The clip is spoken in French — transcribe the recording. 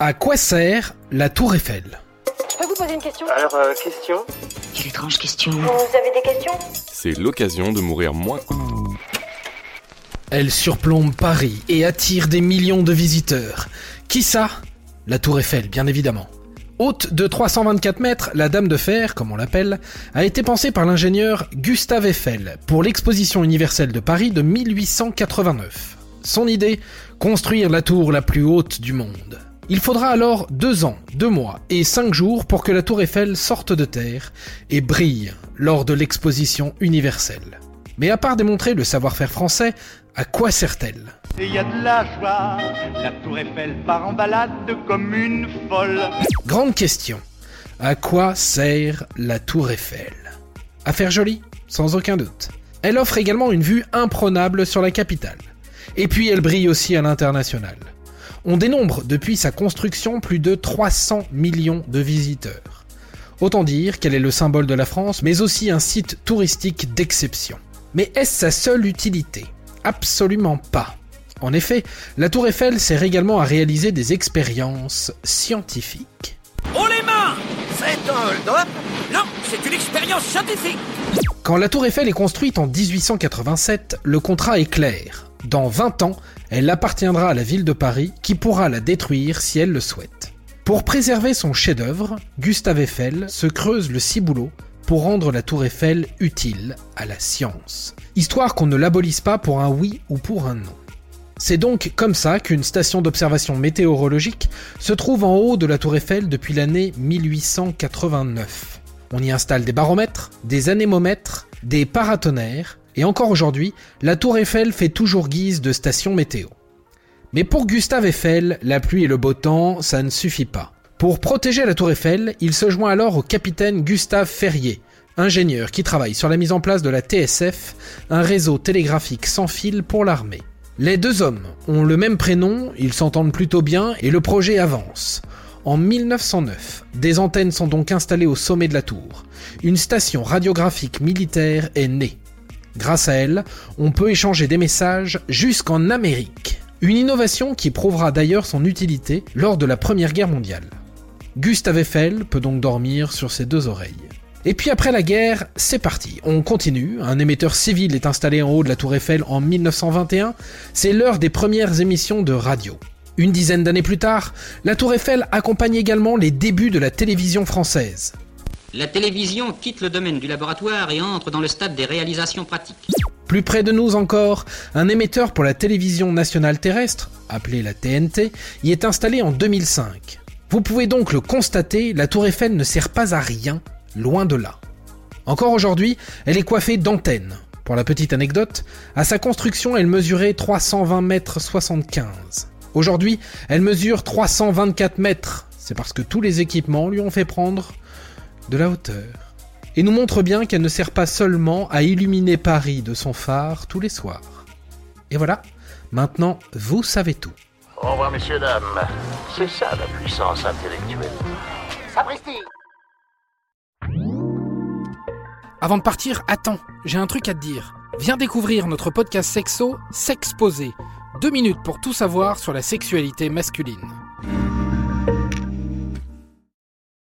À quoi sert la tour Eiffel? Je peux vous poser une question? Alors, euh, question? Quelle étrange question. Vous avez des questions? C'est l'occasion de mourir moins. Elle surplombe Paris et attire des millions de visiteurs. Qui ça? La tour Eiffel, bien évidemment. Haute de 324 mètres, la Dame de Fer, comme on l'appelle, a été pensée par l'ingénieur Gustave Eiffel pour l'exposition universelle de Paris de 1889. Son idée? Construire la tour la plus haute du monde. Il faudra alors deux ans, deux mois et cinq jours pour que la tour Eiffel sorte de terre et brille lors de l'exposition universelle. Mais à part démontrer le savoir-faire français, à quoi sert-elle? Et y a de la joie, la tour Eiffel part en balade comme une folle. Grande question. À quoi sert la tour Eiffel? À faire joli, sans aucun doute. Elle offre également une vue imprenable sur la capitale. Et puis elle brille aussi à l'international. On dénombre depuis sa construction plus de 300 millions de visiteurs. Autant dire qu'elle est le symbole de la France, mais aussi un site touristique d'exception. Mais est-ce sa seule utilité? Absolument pas. En effet, la tour Eiffel sert également à réaliser des expériences scientifiques. Oh les mains C'est un hold-up? Non, c'est une expérience scientifique Quand la tour Eiffel est construite en 1887, le contrat est clair. Dans 20 ans, elle appartiendra à la ville de Paris qui pourra la détruire si elle le souhaite. Pour préserver son chef-d'œuvre, Gustave Eiffel se creuse le ciboulot pour rendre la tour Eiffel utile à la science, histoire qu'on ne l'abolisse pas pour un oui ou pour un non. C'est donc comme ça qu'une station d'observation météorologique se trouve en haut de la tour Eiffel depuis l'année 1889. On y installe des baromètres, des anémomètres, des paratonnerres, et encore aujourd'hui, la tour Eiffel fait toujours guise de station météo. Mais pour Gustave Eiffel, la pluie et le beau temps, ça ne suffit pas. Pour protéger la tour Eiffel, il se joint alors au capitaine Gustave Ferrier, ingénieur qui travaille sur la mise en place de la TSF, un réseau télégraphique sans fil pour l'armée. Les deux hommes ont le même prénom, ils s'entendent plutôt bien et le projet avance. En 1909, des antennes sont donc installées au sommet de la tour. Une station radiographique militaire est née. Grâce à elle, on peut échanger des messages jusqu'en Amérique. Une innovation qui prouvera d'ailleurs son utilité lors de la Première Guerre mondiale. Gustave Eiffel peut donc dormir sur ses deux oreilles. Et puis après la guerre, c'est parti. On continue. Un émetteur civil est installé en haut de la tour Eiffel en 1921. C'est l'heure des premières émissions de radio. Une dizaine d'années plus tard, la tour Eiffel accompagne également les débuts de la télévision française. La télévision quitte le domaine du laboratoire et entre dans le stade des réalisations pratiques. Plus près de nous encore, un émetteur pour la télévision nationale terrestre, appelé la TNT, y est installé en 2005. Vous pouvez donc le constater, la tour Eiffel ne sert pas à rien, loin de là. Encore aujourd'hui, elle est coiffée d'antennes. Pour la petite anecdote, à sa construction, elle mesurait 320 mètres 75. Aujourd'hui, elle mesure 324 mètres. C'est parce que tous les équipements lui ont fait prendre de la hauteur. Et nous montre bien qu'elle ne sert pas seulement à illuminer Paris de son phare tous les soirs. Et voilà, maintenant vous savez tout. Au revoir, messieurs, dames. C'est ça la puissance intellectuelle. Sapristi Avant de partir, attends, j'ai un truc à te dire. Viens découvrir notre podcast sexo, S'exposer. Deux minutes pour tout savoir sur la sexualité masculine.